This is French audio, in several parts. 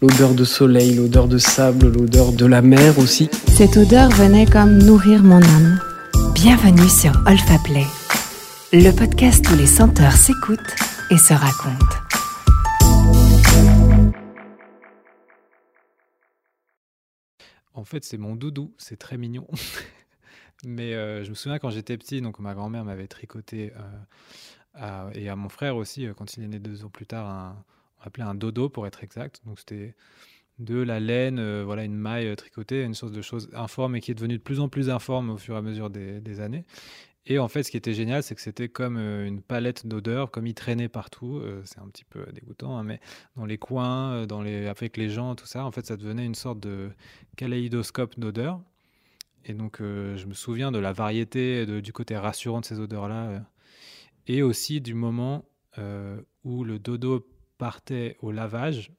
L'odeur de soleil, l'odeur de sable, l'odeur de la mer aussi. Cette odeur venait comme nourrir mon âme. Bienvenue sur Olfa Play, le podcast où les senteurs s'écoutent et se racontent. En fait, c'est mon doudou, c'est très mignon. Mais euh, je me souviens quand j'étais petit, donc ma grand-mère m'avait tricoté euh, et à mon frère aussi, euh, quand il est né deux ans plus tard, un, on appelait un dodo pour être exact. Donc c'était de la laine, voilà, une maille tricotée, une sorte de chose informe et qui est devenue de plus en plus informe au fur et à mesure des, années. Et en fait, ce qui était génial, c'est que c'était comme une palette d'odeurs, comme il traînait partout. c'est un petit peu dégoûtant, hein, mais dans les coins, dans les, avec les gens, tout ça, en fait, ça devenait une sorte de kaléidoscope d'odeurs. Et donc, euh, je me souviens de la variété, du côté rassurant de ces odeurs-là, euh, et aussi du moment euh, où le dodo partait au lavage,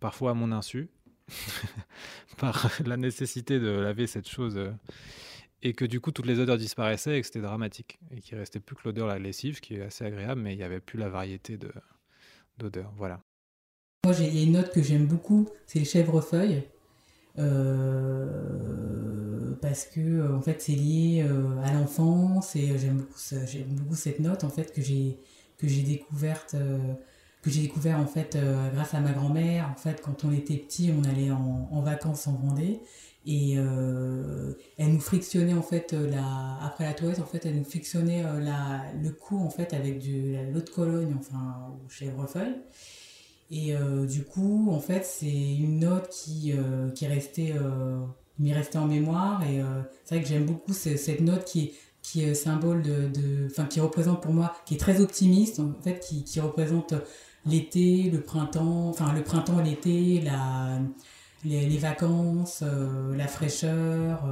parfois à mon insu, par la nécessité de laver cette chose, et que du coup toutes les odeurs disparaissaient et que c'était dramatique, et qu'il restait plus que l'odeur la lessive, qui est assez agréable, mais il n'y avait plus la variété d'odeurs. Voilà. Moi, il y a une note que j'aime beaucoup, c'est le chèvrefeuille. Euh, parce que euh, en fait c'est lié euh, à l'enfance et j'aime beaucoup, j'aime beaucoup cette note en fait que j'ai que j'ai découverte que j'ai découvert en fait grâce à ma grand-mère. En fait, quand on était petit, on allait en, en vacances en Vendée et elle nous frictionnait en fait la après la toilette en fait elle nous frictionnait la, le cou en fait avec du l'eau de Cologne enfin au chèvrefeuille et euh, du coup, en fait, c'est une note qui, euh, qui euh, m'est restée en mémoire. Et c'est vrai que j'aime beaucoup cette note qui, qui est symbole de, enfin, qui représente pour moi, qui est très optimiste, en fait, qui, qui représente l'été, le printemps, enfin, le printemps, l'été, la, les, vacances, la fraîcheur,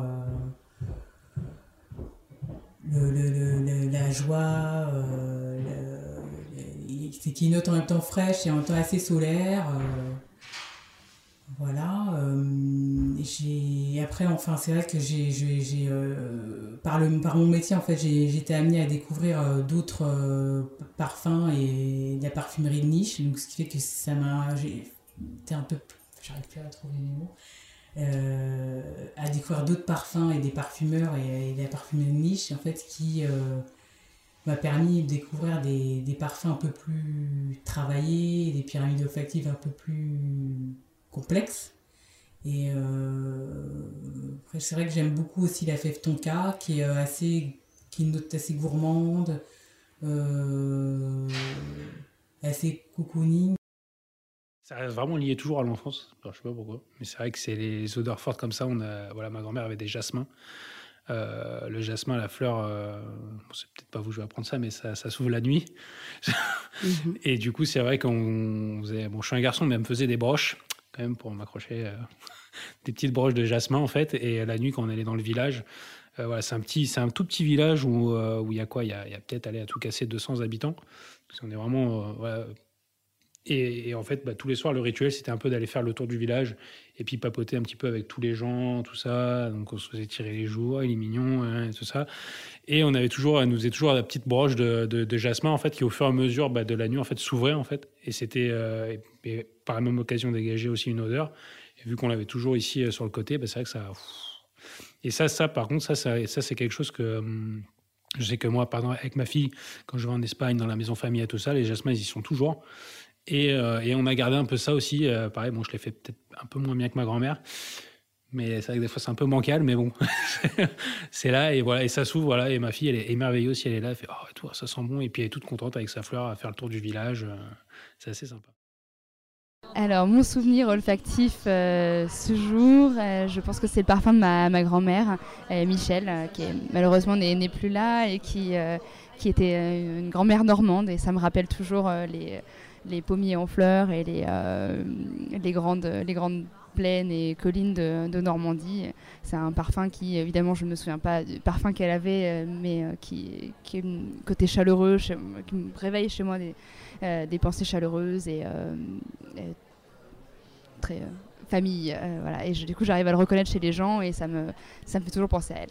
le, le, la joie, c'est qui note en même temps fraîche et en temps assez solaire. Euh, voilà. Euh, j'ai après enfin c'est vrai que j'ai euh, par mon métier en fait j'ai été amenée à découvrir d'autres parfums et de la parfumerie de niche donc ce qui fait que ça m'a été un peu j'arrive plus à trouver les mots à découvrir d'autres parfums et des parfumeurs et, de la parfumerie de niche en fait qui m'a permis de découvrir des, des, parfums un peu plus travaillés, des pyramides olfactives un peu plus complexes. Et euh, c'est vrai que j'aime beaucoup aussi la fève tonka, qui est assez, qui une note assez gourmande, euh, assez cocooning. Ça reste vraiment lié toujours à l'enfance. Je sais pas pourquoi, mais c'est vrai que c'est les odeurs fortes comme ça. On a, voilà, ma grand-mère avait des jasmins. Euh, le jasmin, la fleur, euh, c'est peut-être pas vous, je vais apprendre ça, mais ça, ça s'ouvre la nuit. Mhm. Et du coup, c'est vrai qu'on faisait. Bon, je suis un garçon, mais elle me faisait des broches, même, pour m'accrocher. Euh, des petites broches de jasmin, en fait. Et la nuit, quand on allait dans le village, voilà, c'est un, petit, c'est un tout petit village où il y a quoi? Il y a, peut-être, aller à tout casser, 200 habitants. Parce qu'on est vraiment. Et, en fait, bah, tous les soirs, le rituel, c'était un peu d'aller faire le tour du village et puis papoter un petit peu avec tous les gens, tout ça. Donc, on se faisait tirer les jours, il est mignon, hein, tout ça. Et on avait toujours, elle nous faisait toujours la petite broche de, de, jasmin, en fait, qui au fur et à mesure bah, de la nuit, en fait, s'ouvrait, en fait. Et c'était, euh, par la même occasion, dégageait aussi une odeur. Et vu qu'on l'avait toujours ici euh, sur le côté, bah, c'est vrai que ça. Et ça, ça, par contre, ça, ça, ça c'est quelque chose que. Hum, je sais que moi, pardon, avec ma fille, quand je vais en Espagne, dans la maison familiale, tout ça, les jasmins, ils y sont toujours. Euh, et, on a gardé un peu ça aussi. Euh, pareil, bon, je l'ai fait peut-être un peu moins bien que ma grand-mère. Mais c'est vrai que des fois, c'est un peu bancal, mais bon, c'est là et voilà, et ça s'ouvre, voilà, et ma fille, elle est émerveillée aussi, elle est là, elle fait oh, tout, ça sent bon, et puis elle est toute contente avec sa fleur à faire le tour du village, euh, c'est assez sympa. Alors, mon souvenir olfactif ce jour, je pense que c'est le parfum de ma, ma grand-mère, Michel, qui malheureusement n'est plus là et qui, qui était une grand-mère normande, et ça me rappelle toujours les les pommiers en fleurs et les, euh, les, grandes, les grandes plaines et collines de, Normandie. C'est un parfum qui, évidemment, je ne me souviens pas du parfum qu'elle avait, euh, mais euh, qui, qui est un côté chaleureux, qui me réveille chez moi des, des pensées chaleureuses et, très famille. voilà. Et du coup, j'arrive à le reconnaître chez les gens et ça me, ça me fait toujours penser à elle.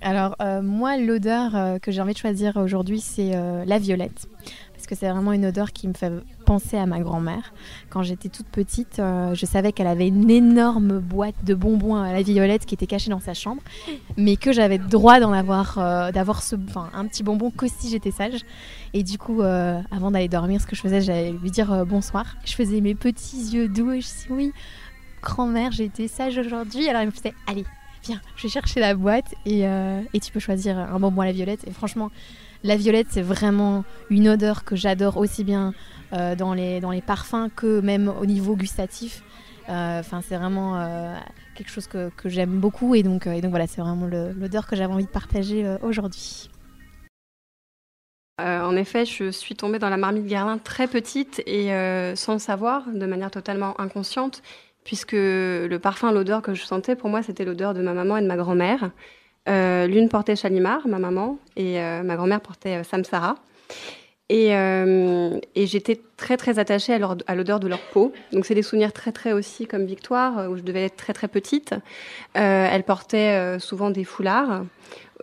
Alors, moi, l'odeur que j'ai envie de choisir aujourd'hui, c'est la violette que c'est vraiment une odeur qui me fait penser à ma grand-mère. Quand j'étais toute petite, euh, je savais qu'elle avait une énorme boîte de bonbons à la violette qui était cachée dans sa chambre, mais que j'avais droit d'en avoir, euh, d'avoir ce, un petit bonbon que si j'étais sage. Et du coup, euh, avant d'aller dormir, ce que je faisais, j'allais lui dire bonsoir. Je faisais mes petits yeux doux et je dis oui, grand-mère, j'ai été sage aujourd'hui. Alors elle me faisait allez, viens, je vais chercher la boîte et, et tu peux choisir un bonbon à la violette. Et franchement, la violette, c'est vraiment une odeur que j'adore aussi bien euh, dans, les, dans les parfums que même au niveau gustatif. Euh, c'est vraiment euh, quelque chose que, que j'aime beaucoup et donc, et donc voilà, c'est vraiment l'odeur que j'avais envie de partager aujourd'hui. en effet, je suis tombée dans la marmite Guerlain très petite et sans le savoir, de manière totalement inconsciente, puisque le parfum, l'odeur que je sentais, pour moi, c'était l'odeur de ma maman et de ma grand-mère. Euh, l'une portait Chalimar, ma maman, et euh, ma grand-mère portait euh, Samsara. Et, et j'étais très très attachée à l'odeur de leur peau. Donc c'est des souvenirs très très aussi comme Victoire, où je devais être très très petite. elle portait souvent des foulards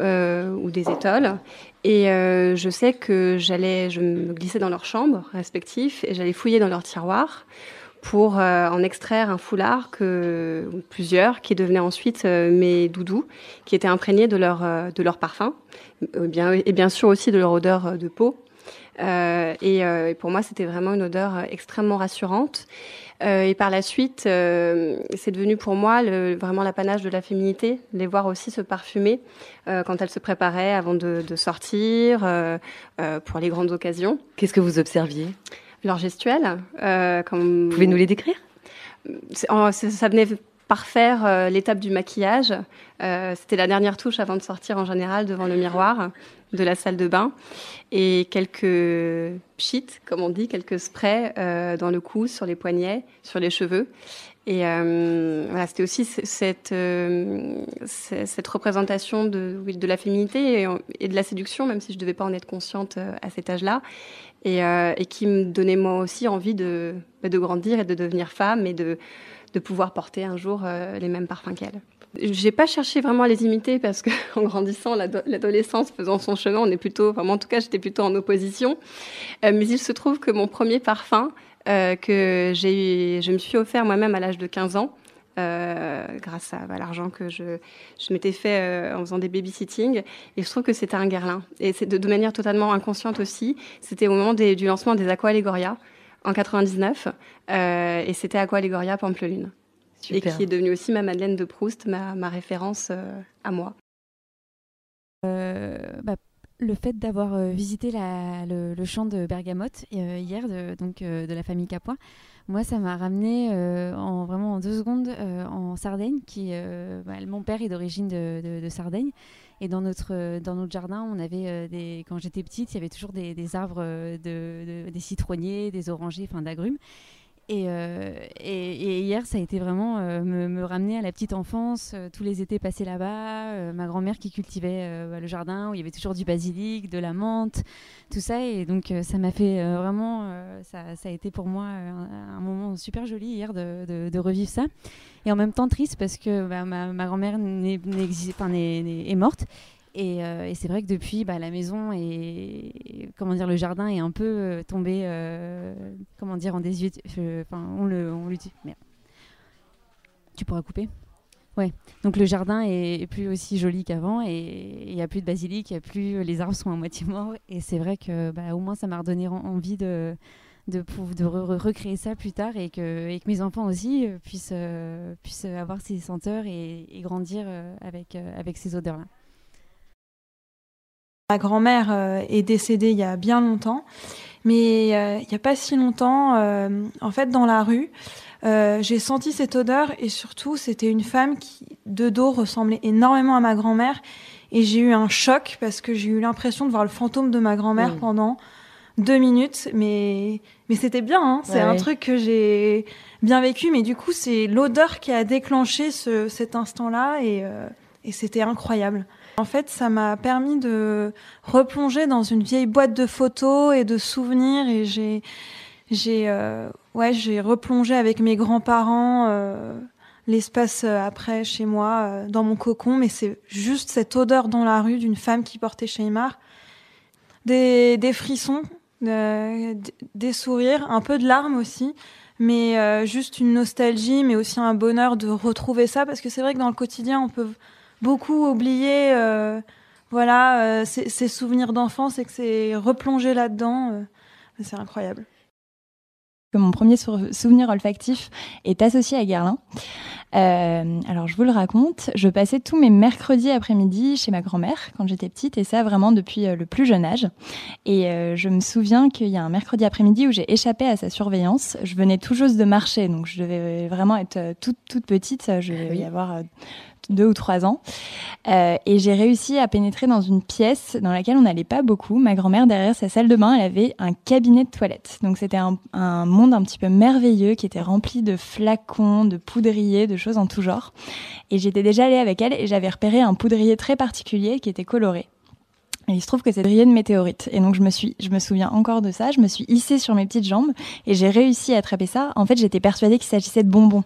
ou des étoiles. Et je sais que j'allais, je me glissais dans leurs chambres respectives et j'allais fouiller dans leurs tiroirs pour euh, en extraire un foulard plusieurs qui devenaient ensuite euh, mes doudous qui étaient imprégnés de leur euh, parfum et bien sûr aussi de leur odeur de peau. Et, pour moi c'était vraiment une odeur extrêmement rassurante. Et par la suite c'est devenu pour moi vraiment l'apanage de la féminité les voir aussi se parfumer quand elles se préparaient avant de sortir pour les grandes occasions. Qu'est-ce que vous observiez? Leur gestuelle. Euh, comme... Vous pouvez nous les décrire? Ça, ça venait parfaire euh, l'étape du maquillage. Euh, C'était la dernière touche avant de sortir en général devant le miroir de la salle de bain. Et quelques pchits, comme on dit, quelques sprays euh, dans le cou, sur les poignets, sur les cheveux. Et voilà, c'était aussi cette, cette représentation de, oui, de la féminité et, et, de la séduction, même si je ne devais pas en être consciente à cet âge-là et, euh, et, qui me donnait moi aussi envie de, bah, de grandir et de devenir femme et de, de pouvoir porter un jour euh, les mêmes parfums qu'elle. J'ai pas cherché vraiment à les imiter parce que en grandissant, l'adolescence faisant son chemin, on est plutôt, enfin, en tout cas, j'étais plutôt en opposition. Euh, mais il se trouve que mon premier parfum que j'ai, je me suis offert moi-même à l'âge de 15 ans, euh, grâce à, l'argent que je, je m'étais fait euh, en faisant des babysitting. Et je trouve que c'était un Guerlain. Et c'est de, de, manière totalement inconsciente aussi. C'était au moment des, du lancement des Aqua Allegoria en 99. Euh, et c'était Aqua Allegoria Pampelune. Et qui est devenue aussi ma Madeleine de Proust, ma, ma référence à moi. Bah, le fait d'avoir visité la, le, le, champ de Bergamote hier, de, donc de la famille Capois, moi, ça m'a ramené euh, en, vraiment en deux secondes euh, en Sardaigne. Qui, euh, bah, mon père est d'origine de, de, de, Sardaigne. Et dans notre, dans notre jardin, on avait des, quand j'étais petite, il y avait toujours des, arbres, de, des citronniers, des orangers, enfin d'agrumes. Euh, et, hier, ça a été vraiment euh, me, me, ramener à la petite enfance, euh, tous les étés passés là-bas, ma grand-mère qui cultivait bah, le jardin où il y avait toujours du basilic, de la menthe, tout ça. Et donc, ça m'a fait vraiment, ça, a été pour moi un, moment super joli hier de, revivre ça. Et en même temps triste parce que bah, ma, ma grand-mère est morte. Et, euh, et c'est vrai que depuis, bah, la maison et comment dire, le jardin est un peu euh, tombé, euh, comment dire, en désuétude. On le, on l'utilise. Tu pourras couper. Ouais. Donc le jardin est, plus aussi joli qu'avant et il n'y a plus de basilic, les arbres sont à moitié morts. Et c'est vrai que, bah, au moins, ça m'a redonné envie de de, de re recréer ça plus tard et que, mes enfants aussi puissent, avoir ces senteurs et, grandir avec ces odeurs-là. Ma grand-mère euh, est décédée il y a bien longtemps, mais euh, il n'y a pas si longtemps, euh, en fait, dans la rue, j'ai senti cette odeur et surtout, c'était une femme qui, de dos, ressemblait énormément à ma grand-mère. Et j'ai eu un choc parce que j'ai eu l'impression de voir le fantôme de ma grand-mère mmh. pendant deux minutes. Mais, mais c'était bien, hein c'est ouais, un truc que j'ai bien vécu. Mais du coup, c'est l'odeur qui a déclenché ce, cet instant-là et, et c'était incroyable. En fait, ça m'a permis de replonger dans une vieille boîte de photos et de souvenirs et j'ai j'ai euh, ouais, j'ai replongé avec mes grands-parents euh, l'espace euh, après chez moi dans mon cocon. Mais c'est juste cette odeur dans la rue d'une femme qui portait Sheimar des, des frissons des sourires, un peu de larmes aussi, mais juste une nostalgie, mais aussi un bonheur de retrouver ça, parce que c'est vrai que dans le quotidien, on peut beaucoup oublier voilà, ces, souvenirs d'enfance et que c'est replonger là-dedans. c'est incroyable mon premier souvenir olfactif est associé à Guerlain. Euh, alors, je vous le raconte. Je passais tous mes mercredis après-midi chez ma grand-mère quand j'étais petite, et ça vraiment depuis euh, le plus jeune âge. Et euh, je me souviens qu'il y a un mercredi après-midi où j'ai échappé à sa surveillance. Je venais tout juste de marcher, donc je devais vraiment être toute, toute petite. Je devais y avoir deux ou trois ans. Euh, et j'ai réussi à pénétrer dans une pièce dans laquelle on n'allait pas beaucoup. Ma grand-mère, derrière sa salle de bain, elle avait un cabinet de toilette. Donc c'était un, un, monde un petit peu merveilleux qui était rempli de flacons, de poudriers, de choses en tout genre. Et j'étais déjà allée avec elle et j'avais repéré un poudrier très particulier qui était coloré. Et il se trouve que c'est brillé de météorite. Et donc je me suis, je me souviens encore de ça. Je me suis hissée sur mes petites jambes et j'ai réussi à attraper ça. En fait, j'étais persuadée qu'il s'agissait de bonbons.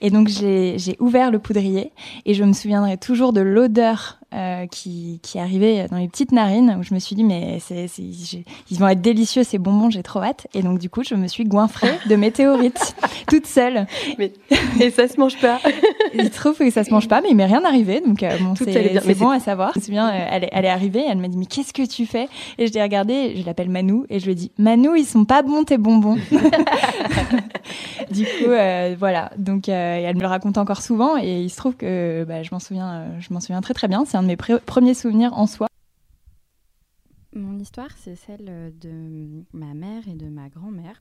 Et donc j'ai ouvert le poudrier et je me souviendrai toujours de l'odeur euh, qui, qui arrivait dans les petites narines où je me suis dit mais c'est, ils vont être délicieux ces bonbons j'ai trop hâte. Et donc du coup je me suis goinfrée de météorites toute seule. Mais et ça se mange pas. Il trouve que ça se mange pas mais il m'est rien arrivé. Donc euh, bon, c'est, bon à savoir. Je me souviens euh, elle, elle est arrivée elle m'a dit mais qu'est-ce que tu fais? Et je l'ai regardée je l'appelle Manou et je lui ai dit Manou ils sont pas bons tes bonbons. Du coup voilà. Donc elle me le raconte encore souvent et il se trouve que bah, je m'en souviens je m'en souviens très très bien un de mes premiers souvenirs en soi. Mon histoire, c'est celle de ma mère et de ma grand-mère,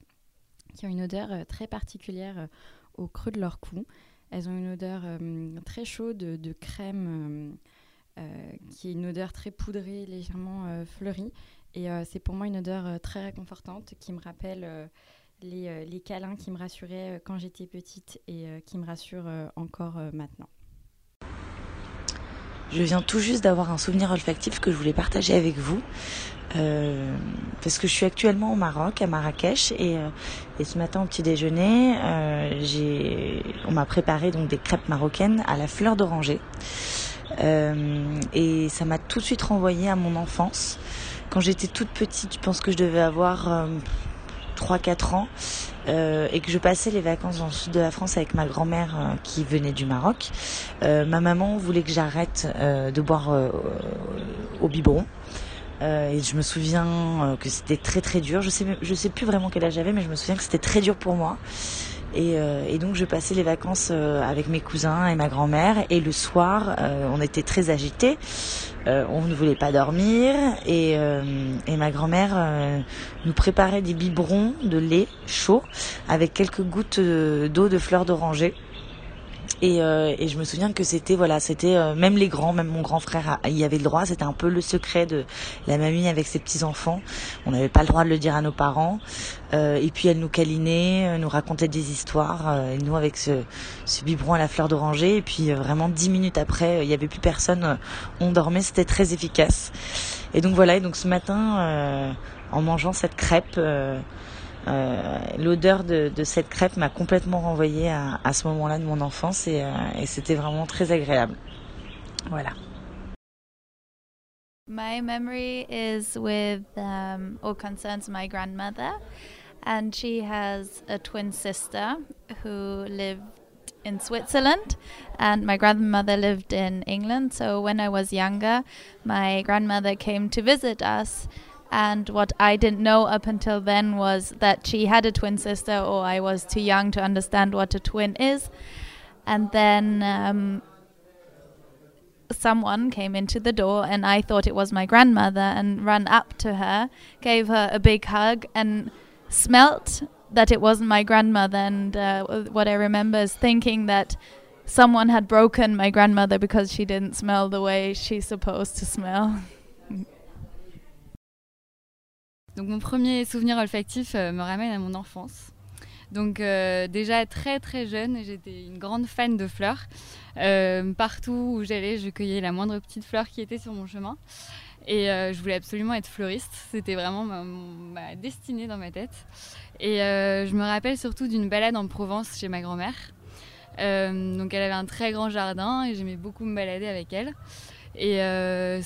qui ont une odeur euh, très particulière euh, au creux de leur cou. Elles ont une odeur euh, très chaude de, crème, qui est une odeur très poudrée, légèrement fleurie. Et c'est pour moi une odeur très réconfortante qui me rappelle les, câlins qui me rassuraient quand j'étais petite et qui me rassurent encore maintenant. Je viens tout juste d'avoir un souvenir olfactif que je voulais partager avec vous. Euh, parce que je suis actuellement au Maroc, à Marrakech, et, euh, et ce matin au petit déjeuner, euh, j'ai, on m'a préparé donc des crêpes marocaines à la fleur d'oranger, euh, et ça m'a tout de suite renvoyé à mon enfance. Quand j'étais toute petite, je pense que je devais avoir 3-4 ans, euh, et que je passais les vacances dans le sud de la France avec ma grand-mère euh, qui venait du Maroc, euh, ma maman voulait que j'arrête de boire au biberon. et je me souviens que c'était très très dur. Je sais je sais plus vraiment quel âge j'avais, mais je me souviens que c'était très dur pour moi. Et, et, donc je passais les vacances avec mes cousins et ma grand-mère. Et le soir, on était très agités. Euh, on ne voulait pas dormir et, euh, et ma grand-mère euh, nous préparait des biberons de lait chaud avec quelques gouttes d'eau de fleurs d'oranger et, euh, et, je me souviens que c'était voilà, c'était euh, même les grands, même mon grand frère y avait le droit. C'était un peu le secret de la mamie avec ses petits enfants. On n'avait pas le droit de le dire à nos parents. Euh, et puis elle nous câlinait, euh, nous racontait des histoires. et nous avec ce, ce biberon à la fleur d'oranger. Et puis vraiment dix minutes après, il n'y avait plus personne. on dormait. C'était très efficace. Et donc voilà. Et donc ce matin, en mangeant cette crêpe. Euh, l'odeur de, cette crêpe m'a complètement renvoyée à, ce moment-là de mon enfance et, euh, et c'était vraiment très agréable. Voilà. My memory is with um, or concerns my grandmother, and she has a twin sister who lived in Switzerland, and my grandmother lived in England. So when I was younger, my grandmother came to visit us And what I didn't know up until then was that she had a twin sister, or I was too young to understand what a twin is. And then um, someone came into the door, and I thought it was my grandmother, and ran up to her, gave her a big hug, and smelt that it wasn't my grandmother. And uh, what I remember is thinking that someone had broken my grandmother because she didn't smell the way she's supposed to smell. Donc mon premier souvenir olfactif euh, me ramène à mon enfance. Donc euh, déjà très très jeune, j'étais une grande fan de fleurs. Euh, partout où j'allais, je cueillais la moindre petite fleur qui était sur mon chemin. Et je voulais absolument être fleuriste. C'était vraiment ma, destinée dans ma tête. Et je me rappelle surtout d'une balade en Provence chez ma grand-mère. donc elle avait un très grand jardin et j'aimais beaucoup me balader avec elle. Et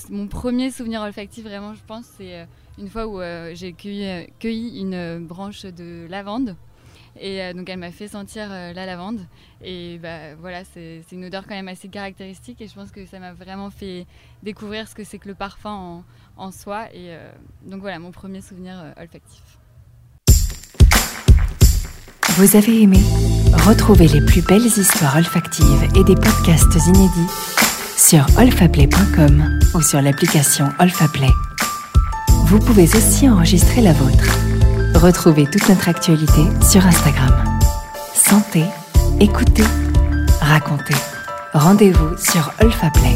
mon premier souvenir olfactif, vraiment, je pense, c'est une fois où j'ai cueilli, cueilli, une branche de lavande. Et donc elle m'a fait sentir la lavande. Et bah, voilà, c'est une odeur quand même assez caractéristique. Et je pense que ça m'a vraiment fait découvrir ce que c'est que le parfum en, en soi. Et donc voilà, mon premier souvenir olfactif. Vous avez aimé Retrouvez les plus belles histoires olfactives et des podcasts inédits sur olfaplay.com ou sur l'application Olfaplay. Vous pouvez aussi enregistrer la vôtre. Retrouvez toute notre actualité sur Instagram. Sentez, écoutez, racontez. Rendez-vous sur Olfaplay.